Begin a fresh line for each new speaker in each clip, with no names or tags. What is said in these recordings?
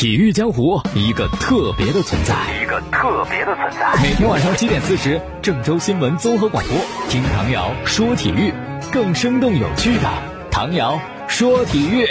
体育江湖一个特别的存在，
一个特别的存在。
每天晚上七点四十，郑州新闻综合广播，听唐瑶说体育，更生动有趣的唐瑶说体育。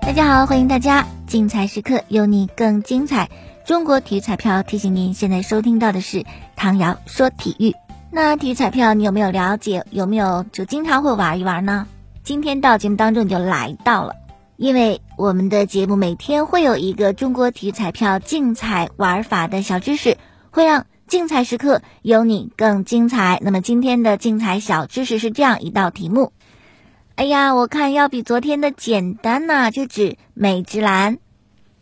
大家好，欢迎大家，精彩时刻有你更精彩。中国体育彩票提醒您，现在收听到的是唐瑶说体育。那体育彩票你有没有了解？有没有就经常会玩一玩呢？今天到节目当中你就来到了，因为我们的节目每天会有一个中国体育彩票竞彩玩法的小知识，会让竞彩时刻有你更精彩。那么今天的竞彩小知识是这样一道题目，哎呀，我看要比昨天的简单呐，就指美职篮，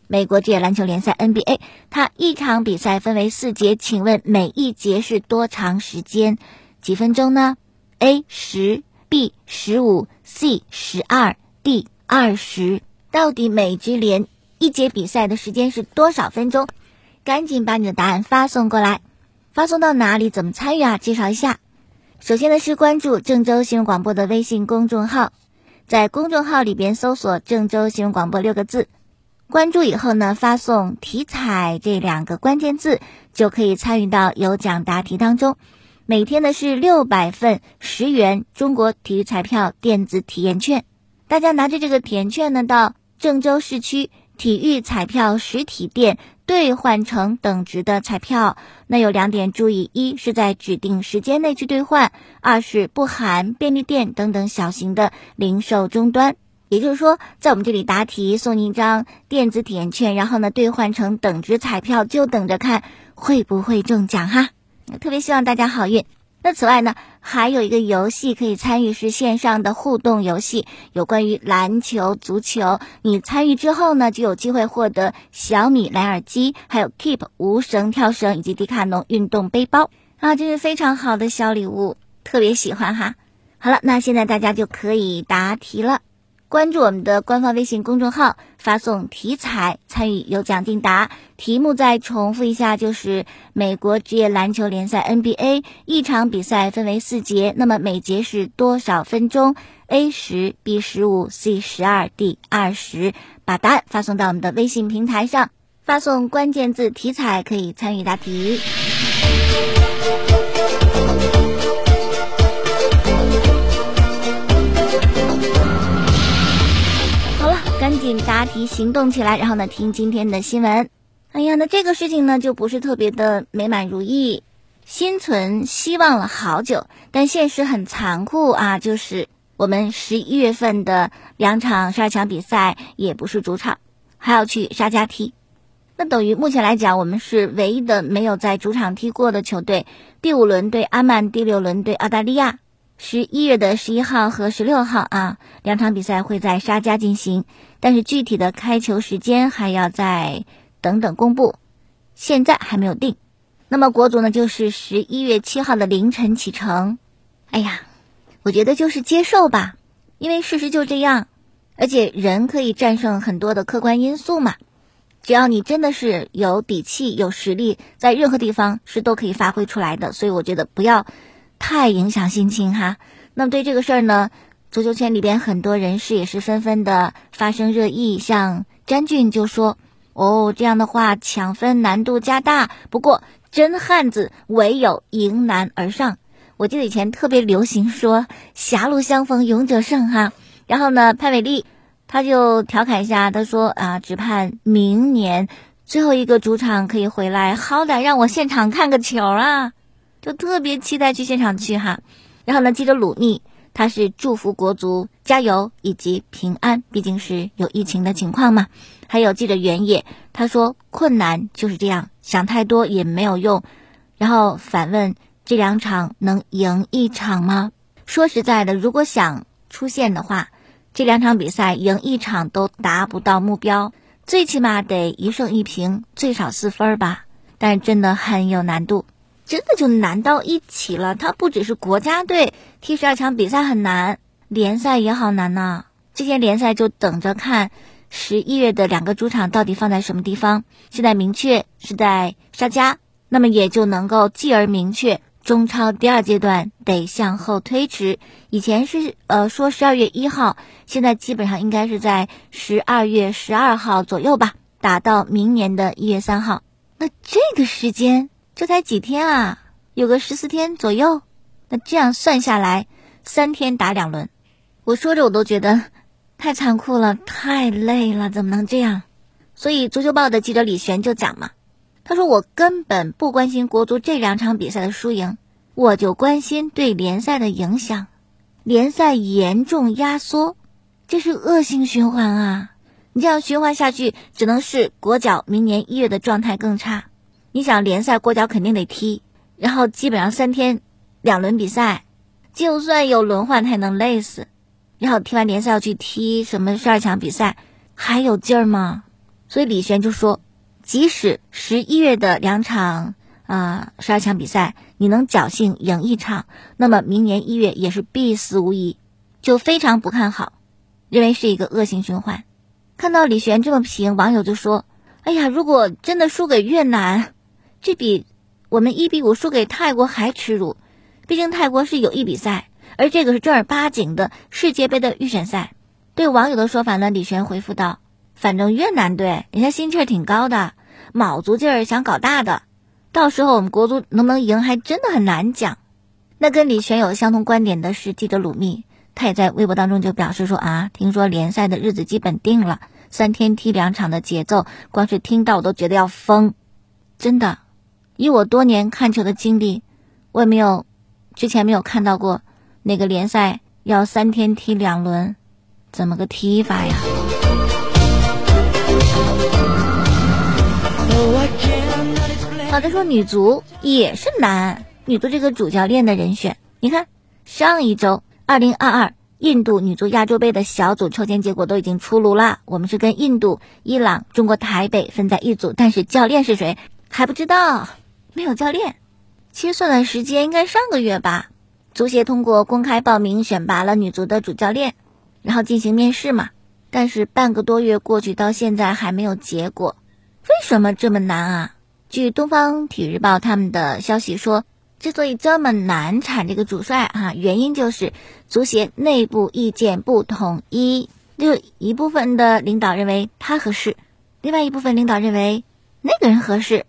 美国职业篮球联赛 NBA，它一场比赛分为四节，请问每一节是多长时间？几分钟呢？A 十。B 十五，C 十二，D 二十。到底美职联一节比赛的时间是多少分钟？赶紧把你的答案发送过来。发送到哪里？怎么参与啊？介绍一下。首先呢是关注郑州新闻广播的微信公众号，在公众号里边搜索“郑州新闻广播”六个字，关注以后呢发送“体彩”这两个关键字，就可以参与到有奖答题当中。每天呢是六百份十元中国体育彩票电子体验券，大家拿着这个体验券呢，到郑州市区体育彩票实体店兑换成等值的彩票。那有两点注意：一是在指定时间内去兑换；二是不含便利店等等小型的零售终端。也就是说，在我们这里答题送你一张电子体验券，然后呢兑换成等值彩票，就等着看会不会中奖哈。特别希望大家好运。那此外呢，还有一个游戏可以参与，是线上的互动游戏，有关于篮球、足球。你参与之后呢，就有机会获得小米蓝耳机，还有 Keep 无绳跳绳以及迪卡侬运动背包啊，这是非常好的小礼物，特别喜欢哈。好了，那现在大家就可以答题了。关注我们的官方微信公众号，发送“体彩”参与有奖竞答。题目再重复一下，就是美国职业篮球联赛 NBA 一场比赛分为四节，那么每节是多少分钟？A 十，B 十五，C 十二，D 二十。把答案发送到我们的微信平台上，发送关键字“体彩”可以参与答题。赶紧答题行动起来，然后呢听今天的新闻。哎呀，那这个事情呢就不是特别的美满如意，心存希望了好久，但现实很残酷啊，就是我们十一月份的两场十二强比赛也不是主场，还要去沙加踢。那等于目前来讲，我们是唯一的没有在主场踢过的球队。第五轮对阿曼，第六轮对澳大利亚。十一月的十一号和十六号啊，两场比赛会在沙加进行，但是具体的开球时间还要再等等公布，现在还没有定。那么国足呢，就是十一月七号的凌晨启程。哎呀，我觉得就是接受吧，因为事实就这样，而且人可以战胜很多的客观因素嘛，只要你真的是有底气、有实力，在任何地方是都可以发挥出来的。所以我觉得不要。太影响心情哈。那么对这个事儿呢，足球圈里边很多人士也是纷纷的发生热议。像詹俊就说：“哦，这样的话抢分难度加大。不过真汉子唯有迎难而上。”我记得以前特别流行说“狭路相逢勇者胜”哈。然后呢，潘伟丽他就调侃一下，他说：“啊，只盼明年最后一个主场可以回来，好歹让我现场看个球啊。”就特别期待去现场去哈，然后呢，记者鲁尼他是祝福国足加油以及平安，毕竟是有疫情的情况嘛。还有记者原野他说困难就是这样，想太多也没有用。然后反问这两场能赢一场吗？说实在的，如果想出线的话，这两场比赛赢一场都达不到目标，最起码得一胜一平，最少四分吧。但真的很有难度。真的就难到一起了。它不只是国家队踢十二强比赛很难，联赛也好难呐。这些联赛就等着看十一月的两个主场到底放在什么地方。现在明确是在沙加，那么也就能够继而明确中超第二阶段得向后推迟，以前是呃说十二月一号，现在基本上应该是在十二月十二号左右吧，打到明年的一月三号。那这个时间这才几天啊，有个十四天左右。那这样算下来，三天打两轮，我说着我都觉得太残酷了，太累了，怎么能这样？所以足球报的记者李璇就讲嘛。他说：“我根本不关心国足这两场比赛的输赢，我就关心对联赛的影响。联赛严重压缩，这是恶性循环啊！你这样循环下去，只能是国脚明年一月的状态更差。你想联赛过脚肯定得踢，然后基本上三天两轮比赛，就算有轮换，他也能累死。然后踢完联赛要去踢什么十二强比赛，还有劲儿吗？所以李璇就说。”即使十一月的两场啊十二强比赛，你能侥幸赢一场，那么明年一月也是必死无疑，就非常不看好，认为是一个恶性循环。看到李璇这么评，网友就说：“哎呀，如果真的输给越南，这比我们一比五输给泰国还耻辱。毕竟泰国是友谊比赛，而这个是正儿八经的世界杯的预选赛。”对网友的说法呢，李璇回复道。反正越南队人家心气儿挺高的，卯足劲儿想搞大的，到时候我们国足能不能赢还真的很难讲。那跟李璇有相同观点的是记者鲁密，他也在微博当中就表示说啊，听说联赛的日子基本定了，三天踢两场的节奏，光是听到我都觉得要疯。真的，以我多年看球的经历，我也没有之前没有看到过哪个联赛要三天踢两轮，怎么个踢法呀？好的，说女足也是难。女足这个主教练的人选，你看上一周二零二二印度女足亚洲杯的小组抽签结果都已经出炉了。我们是跟印度、伊朗、中国台北分在一组，但是教练是谁还不知道，没有教练。其实算算时间，应该上个月吧。足协通过公开报名选拔了女足的主教练，然后进行面试嘛。但是半个多月过去，到现在还没有结果，为什么这么难啊？据东方体育日报他们的消息说，之所以这么难产这个主帅哈，原因就是足协内部意见不统一，就一部分的领导认为他合适，另外一部分领导认为那个人合适，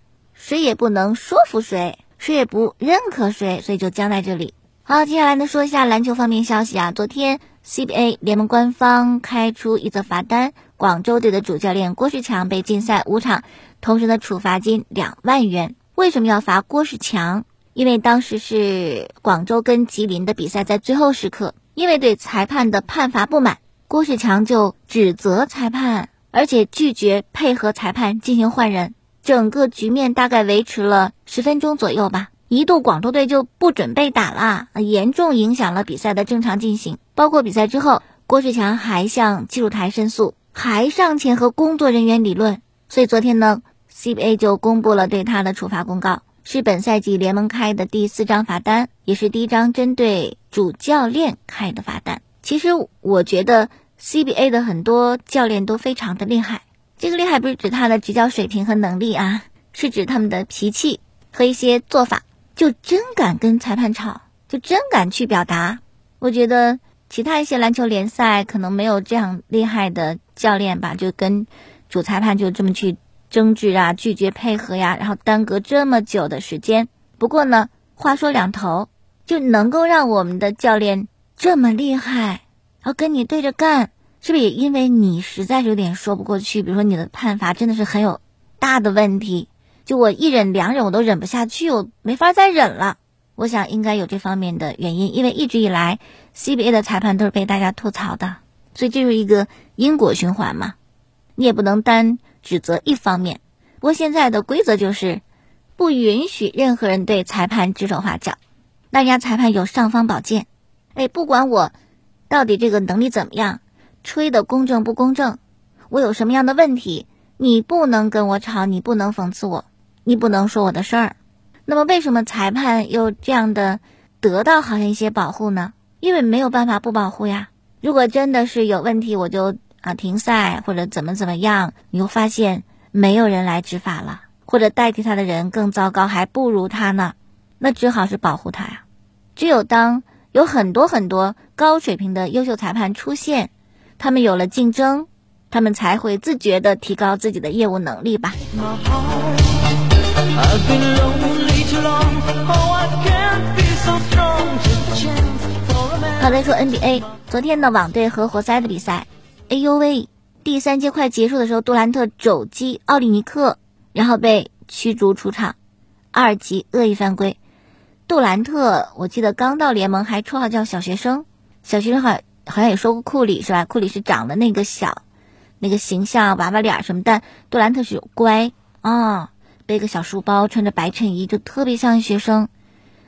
谁也不能说服谁，谁也不认可谁，所以就僵在这里。好，接下来呢说一下篮球方面消息啊，昨天 CBA 联盟官方开出一则罚单，广州队的主教练郭士强被禁赛五场。同时呢，处罚金两万元。为什么要罚郭士强？因为当时是广州跟吉林的比赛，在最后时刻，因为对裁判的判罚不满，郭士强就指责裁判，而且拒绝配合裁判进行换人。整个局面大概维持了十分钟左右吧，一度广州队就不准备打了，严重影响了比赛的正常进行。包括比赛之后，郭士强还向技术台申诉，还上前和工作人员理论。所以昨天呢。CBA 就公布了对他的处罚公告，是本赛季联盟开的第四张罚单，也是第一张针对主教练开的罚单。其实我觉得 CBA 的很多教练都非常的厉害，这个厉害不是指他的执教水平和能力啊，是指他们的脾气和一些做法，就真敢跟裁判吵，就真敢去表达。我觉得其他一些篮球联赛可能没有这样厉害的教练吧，就跟主裁判就这么去。争执啊，拒绝配合呀，然后耽搁这么久的时间。不过呢，话说两头，就能够让我们的教练这么厉害，然后跟你对着干，是不是也因为你实在是有点说不过去？比如说你的判罚真的是很有大的问题，就我一忍两忍我都忍不下去，我没法再忍了。我想应该有这方面的原因，因为一直以来 CBA 的裁判都是被大家吐槽的，所以这是一个因果循环嘛，你也不能单。指责一方面，不过现在的规则就是不允许任何人对裁判指手画脚。那人家裁判有尚方宝剑，哎，不管我到底这个能力怎么样，吹的公正不公正，我有什么样的问题，你不能跟我吵，你不能讽刺我，你不能说我的事儿。那么为什么裁判又这样的得到好像一些保护呢？因为没有办法不保护呀。如果真的是有问题，我就。啊，停赛或者怎么怎么样，你又发现没有人来执法了，或者代替他的人更糟糕，还不如他呢。那只好是保护他呀。只有当有很多很多高水平的优秀裁判出现，他们有了竞争，他们才会自觉地提高自己的业务能力吧。好，再说 NBA，昨天的网队和活塞的比赛，哎呦喂，第三节快结束的时候，杜兰特肘击奥利尼克，然后被驱逐出场，二级恶意犯规。杜兰特，我记得刚到联盟还绰号叫小学生，小学生好好像也说过库里是吧？库里是长得那个小，那个形象娃娃脸什么，但杜兰特是乖啊，背个小书包，穿着白衬衣，就特别像学生。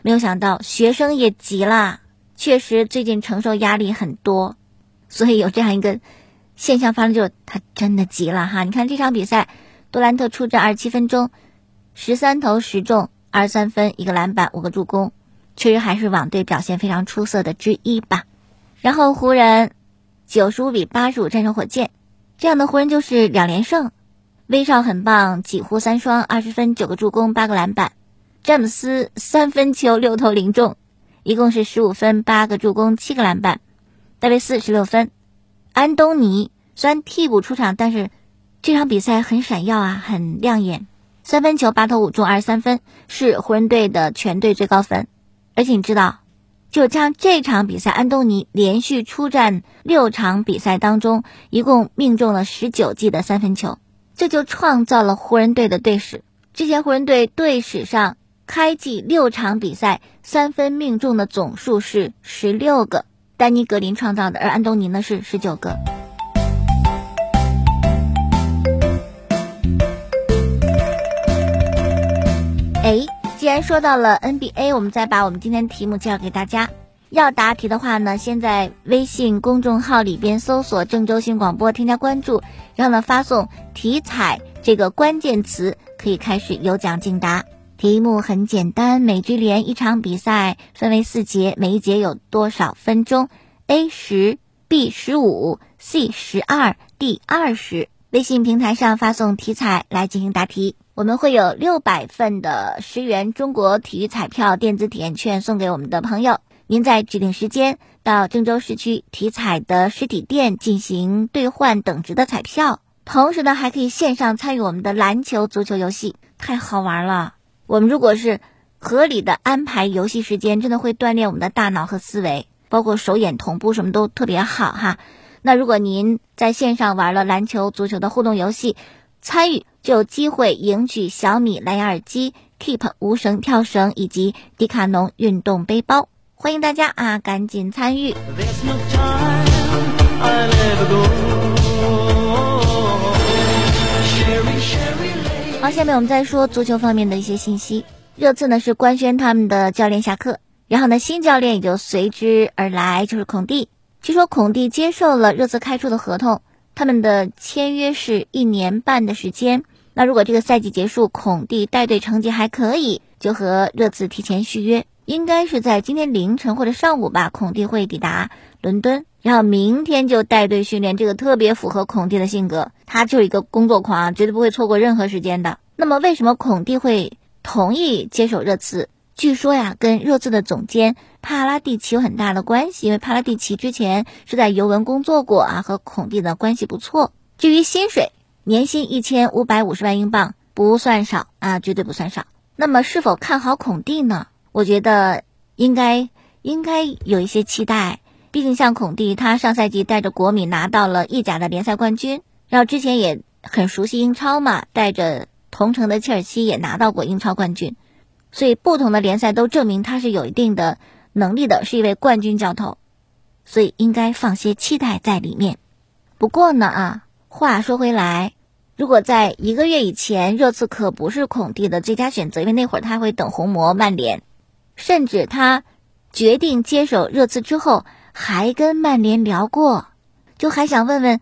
没有想到学生也急了，确实最近承受压力很多，所以有这样一个现象发生，就他真的急了哈。你看这场比赛，杜兰特出战二十七分钟，十三投十中。二十三分，一个篮板，五个助攻，确实还是网队表现非常出色的之一吧。然后湖人九十五比八十五战胜火箭，这样的湖人就是两连胜。威少很棒，几乎三双，二十分，九个助攻，八个篮板。詹姆斯三分球六投零中，一共是十五分，八个助攻，七个篮板。戴维斯十六分。安东尼虽然替补出场，但是这场比赛很闪耀啊，很亮眼。三分球八投五中二十三分，是湖人队的全队最高分。而且你知道，就像这场比赛，安东尼连续出战六场比赛当中，一共命中了十九记的三分球，这就创造了湖人队的队史。之前湖人队队史上开季六场比赛三分命中的总数是十六个，丹尼格林创造的，而安东尼呢是十九个。哎，既然说到了 NBA，我们再把我们今天题目介绍给大家。要答题的话呢，先在微信公众号里边搜索郑州新广播，添加关注，然后呢发送“体彩”这个关键词，可以开始有奖竞答。题目很简单，美职联一场比赛分为四节，每一节有多少分钟？A 十，B 十五，C 十二，D 二十。微信平台上发送“体彩”来进行答题。我们会有六百份的十元中国体育彩票电子体验券送给我们的朋友。您在指定时间到郑州市区体彩的实体店进行兑换等值的彩票，同时呢还可以线上参与我们的篮球、足球游戏，太好玩了。我们如果是合理的安排游戏时间，真的会锻炼我们的大脑和思维，包括手眼同步，什么都特别好哈。那如果您在线上玩了篮球、足球的互动游戏，参与。就有机会赢取小米蓝牙耳机、Keep 无绳跳绳以及迪卡侬运动背包，欢迎大家啊，赶紧参与！好，下面我们再说足球方面的一些信息。热刺呢是官宣他们的教练下课，然后呢新教练也就随之而来，就是孔蒂。据说孔蒂接受了热刺开出的合同，他们的签约是一年半的时间。那如果这个赛季结束，孔蒂带队成绩还可以，就和热刺提前续约，应该是在今天凌晨或者上午吧。孔蒂会抵达伦敦，然后明天就带队训练，这个特别符合孔蒂的性格，他就是一个工作狂，绝对不会错过任何时间的。那么为什么孔蒂会同意接手热刺？据说呀，跟热刺的总监帕拉蒂奇有很大的关系，因为帕拉蒂奇之前是在尤文工作过啊，和孔蒂的关系不错。至于薪水。年薪一千五百五十万英镑不算少啊，绝对不算少。那么是否看好孔蒂呢？我觉得应该应该有一些期待。毕竟像孔蒂，他上赛季带着国米拿到了意甲的联赛冠军，然后之前也很熟悉英超嘛，带着同城的切尔西也拿到过英超冠军，所以不同的联赛都证明他是有一定的能力的，是一位冠军教头，所以应该放些期待在里面。不过呢啊。话说回来，如果在一个月以前，热刺可不是孔蒂的最佳选择，因为那会儿他会等红魔曼联，甚至他决定接手热刺之后，还跟曼联聊过，就还想问问，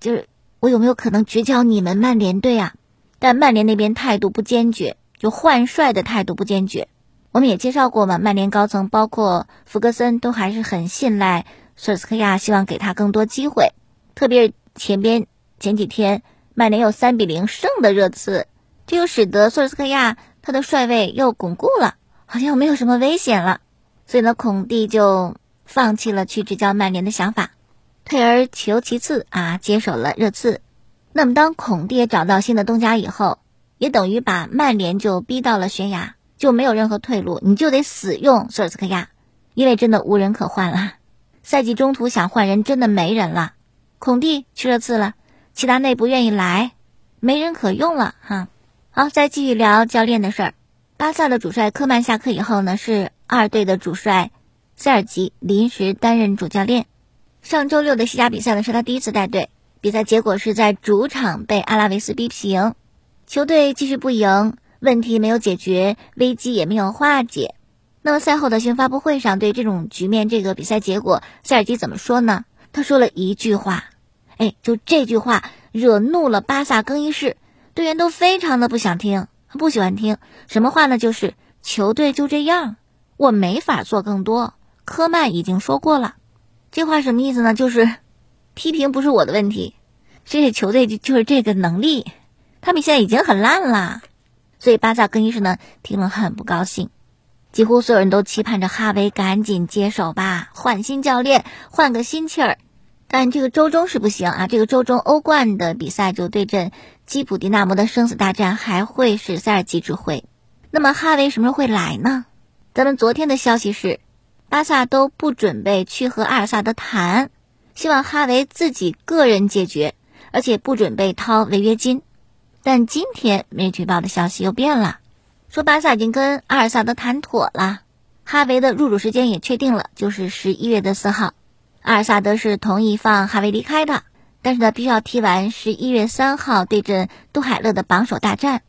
就是我有没有可能执教你们曼联队啊？但曼联那边态度不坚决，就换帅的态度不坚决。我们也介绍过嘛，曼联高层包括福格森都还是很信赖索尔斯克亚，希望给他更多机会，特别是前边。前几天曼联有三比零胜的热刺，这又使得索尔斯克亚他的帅位又巩固了。好像又没有什么危险了，所以呢，孔蒂就放弃了去执教曼联的想法，退而求其次啊，接手了热刺。那么，当孔蒂找到新的东家以后，也等于把曼联就逼到了悬崖，就没有任何退路，你就得死用索尔斯克亚，因为真的无人可换了。赛季中途想换人，真的没人了。孔蒂去热刺了，齐达内不愿意来，没人可用了哈。好，再继续聊教练的事儿。巴萨的主帅科曼下课以后呢，是二队的主帅塞尔吉临时担任主教练。上周六的西甲比赛呢，是他第一次带队。比赛结果是在主场被阿拉维斯逼平，球队继续不赢，问题没有解决，危机也没有化解。那么赛后的新闻发布会上，对这种局面、这个比赛结果，塞尔吉怎么说呢？他说了一句话。哎，就这句话惹怒了巴萨更衣室队员，都非常的不想听，不喜欢听什么话呢？就是球队就这样，我没法做更多。科曼已经说过了，这话什么意思呢？就是 批评不是我的问题，这些球队就就是这个能力，他们现在已经很烂了。所以巴萨更衣室呢听了很不高兴，几乎所有人都期盼着哈维赶紧接手吧，换新教练，换个心气儿。但这个周中是不行啊！这个周中欧冠的比赛就对阵基普迪纳摩的生死大战，还会是塞尔吉指挥。那么哈维什么时候会来呢？咱们昨天的消息是，巴萨都不准备去和阿尔萨德谈，希望哈维自己个人解决，而且不准备掏违约金。但今天媒体报的消息又变了，说巴萨已经跟阿尔萨德谈妥了，哈维的入主时间也确定了，就是十一月的四号。阿尔萨德是同意放哈维离开的，但是呢，必须要踢完十一月三号对阵杜海勒的榜首大战。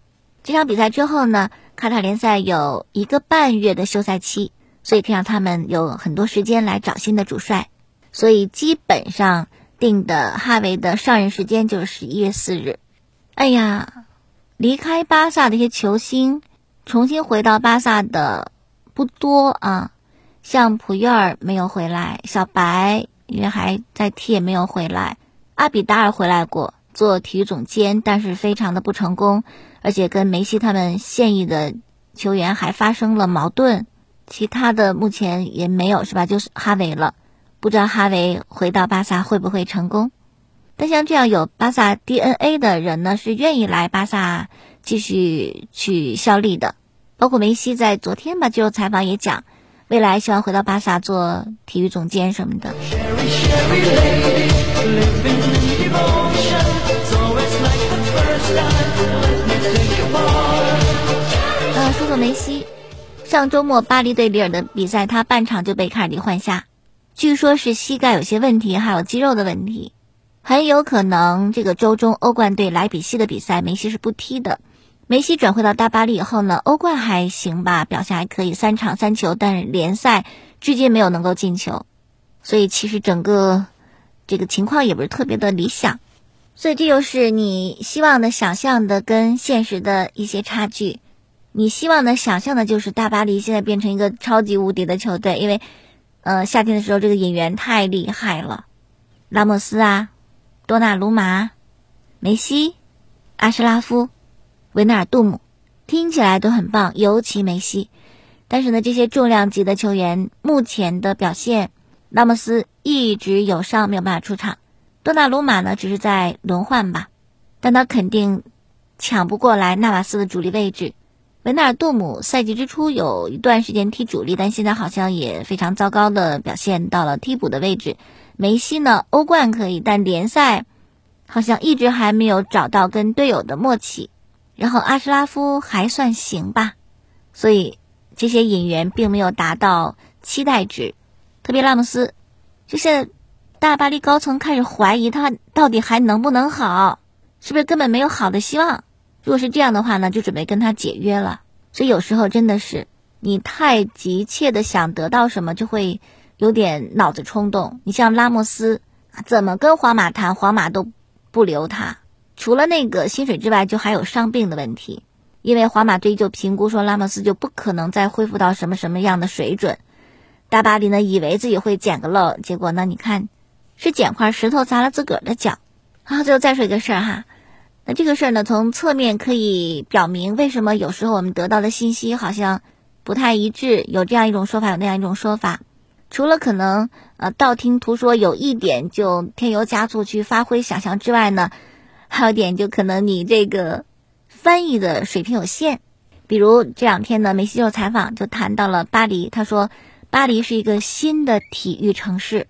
这场比赛之后呢，卡塔联赛有一个半月的休赛期，所以可以让他们有很多时间来找新的主帅。所以基本上定的哈维的上任时间就是十一月四日。哎呀，离开巴萨的一些球星，重新回到巴萨的不多啊。像普约尔没有回来，小白因为还在踢也没有回来，阿比达尔回来过做体育总监，但是非常的不成功，而且跟梅西他们现役的球员还发生了矛盾。其他的目前也没有是吧？就是哈维了，不知道哈维回到巴萨会不会成功？但像这样有巴萨 DNA 的人呢，是愿意来巴萨继续去效力的，包括梅西在昨天吧接受采访也讲。未来希望回到巴萨做体育总监什么的。呃，说说梅西，上周末巴黎对里尔的比赛，他半场就被卡尔迪换下，据说是膝盖有些问题，还有肌肉的问题，很有可能这个周中欧冠对莱比锡的比赛，梅西是不踢的。梅西转会到大巴黎以后呢，欧冠还行吧，表现还可以，三场三球，但是联赛至今没有能够进球，所以其实整个这个情况也不是特别的理想，所以这就是你希望的、想象的跟现实的一些差距。你希望的、想象的就是大巴黎现在变成一个超级无敌的球队，因为呃夏天的时候这个引援太厉害了，拉莫斯啊、多纳鲁马、梅西、阿什拉夫。维纳尔杜姆听起来都很棒，尤其梅西。但是呢，这些重量级的球员目前的表现，拉莫斯一直有伤，没有办法出场。多纳鲁马呢，只是在轮换吧，但他肯定抢不过来纳瓦斯的主力位置。维纳尔杜姆赛季之初有一段时间踢主力，但现在好像也非常糟糕的表现到了替补的位置。梅西呢，欧冠可以，但联赛好像一直还没有找到跟队友的默契。然后阿什拉夫还算行吧，所以这些引援并没有达到期待值，特别拉姆斯，就现在大巴黎高层开始怀疑他到底还能不能好，是不是根本没有好的希望？如果是这样的话呢，就准备跟他解约了。所以有时候真的是你太急切的想得到什么，就会有点脑子冲动。你像拉莫斯，怎么跟皇马谈，皇马都不留他。除了那个薪水之外，就还有伤病的问题。因为皇马队就评估说，拉莫斯就不可能再恢复到什么什么样的水准。大巴黎呢，以为自己会捡个漏，结果呢，你看是捡块石头砸了自个儿的脚。好，最后再说一个事儿哈。那这个事儿呢，从侧面可以表明为什么有时候我们得到的信息好像。不太一致，有这样一种说法，有那样一种说法。除了可能呃道听途说有一点就添油加醋去发挥想象之外呢，还有一点就可能你这个翻译的水平有限。比如这两天呢，梅西就采访就谈到了巴黎，他说巴黎是一个新的体育城市。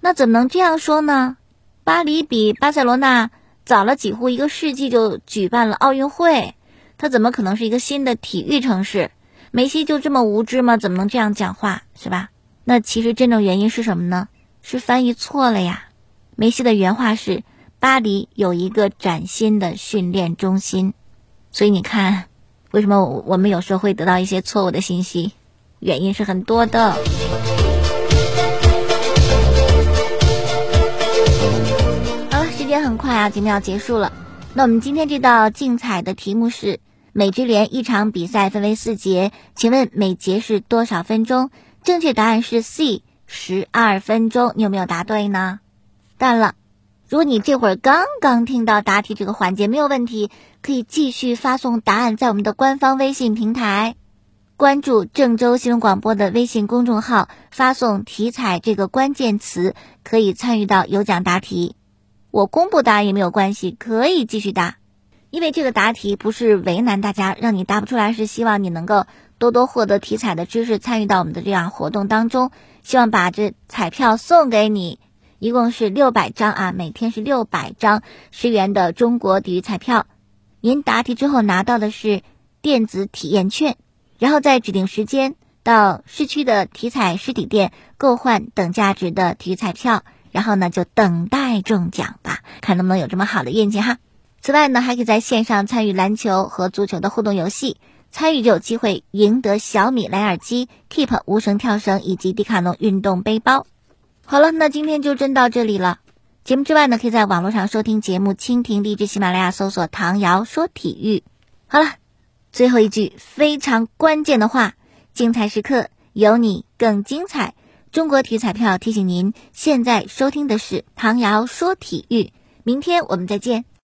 那怎么能这样说呢？巴黎比巴塞罗那早了几乎一个世纪就举办了奥运会，它怎么可能是一个新的体育城市？梅西就这么无知吗？怎么能这样讲话，是吧？那其实真正原因是什么呢？是翻译错了呀。梅西的原话是：“巴黎有一个崭新的训练中心。”所以你看，为什么我们有时候会得到一些错误的信息？原因是很多的。好了，时间很快啊，节目要结束了。那我们今天这道竞彩的题目是：美职联一场比赛分为四节，请问每节是多少分钟？正确答案是 C，十二分钟。你有没有答对呢？当然了，如果你这会儿刚刚听到答题这个环节，没有问题，可以继续发送答案在我们的官方微信平台，关注郑州新闻广播的微信公众号，发送“体彩”这个关键词，可以参与到有奖答题。我公布答案也没有关系，可以继续答，因为这个答题不是为难大家，让你答不出来，是希望你能够。多多获得体彩的知识，参与到我们的这样活动当中，希望把这彩票送给你，一共是六百张啊，每天是六百张十元的中国体育彩票。您答题之后拿到的是电子体验券，然后在指定时间到市区的体彩实体店购换等价值的体育彩票，然后呢就等待中奖吧，看能不能有这么好的运气哈。此外呢，还可以在线上参与篮球和足球的互动游戏。参与就有机会赢得小米蓝牙耳机、Keep 无绳跳绳以及迪卡侬运动背包。好了，那今天就真到这里了。节目之外呢，可以在网络上收听节目，蜻蜓、荔枝、喜马拉雅搜索“唐瑶说体育”。好了，最后一句非常关键的话：精彩时刻有你更精彩。中国体育彩票提醒您，现在收听的是唐瑶说体育。明天我们再见。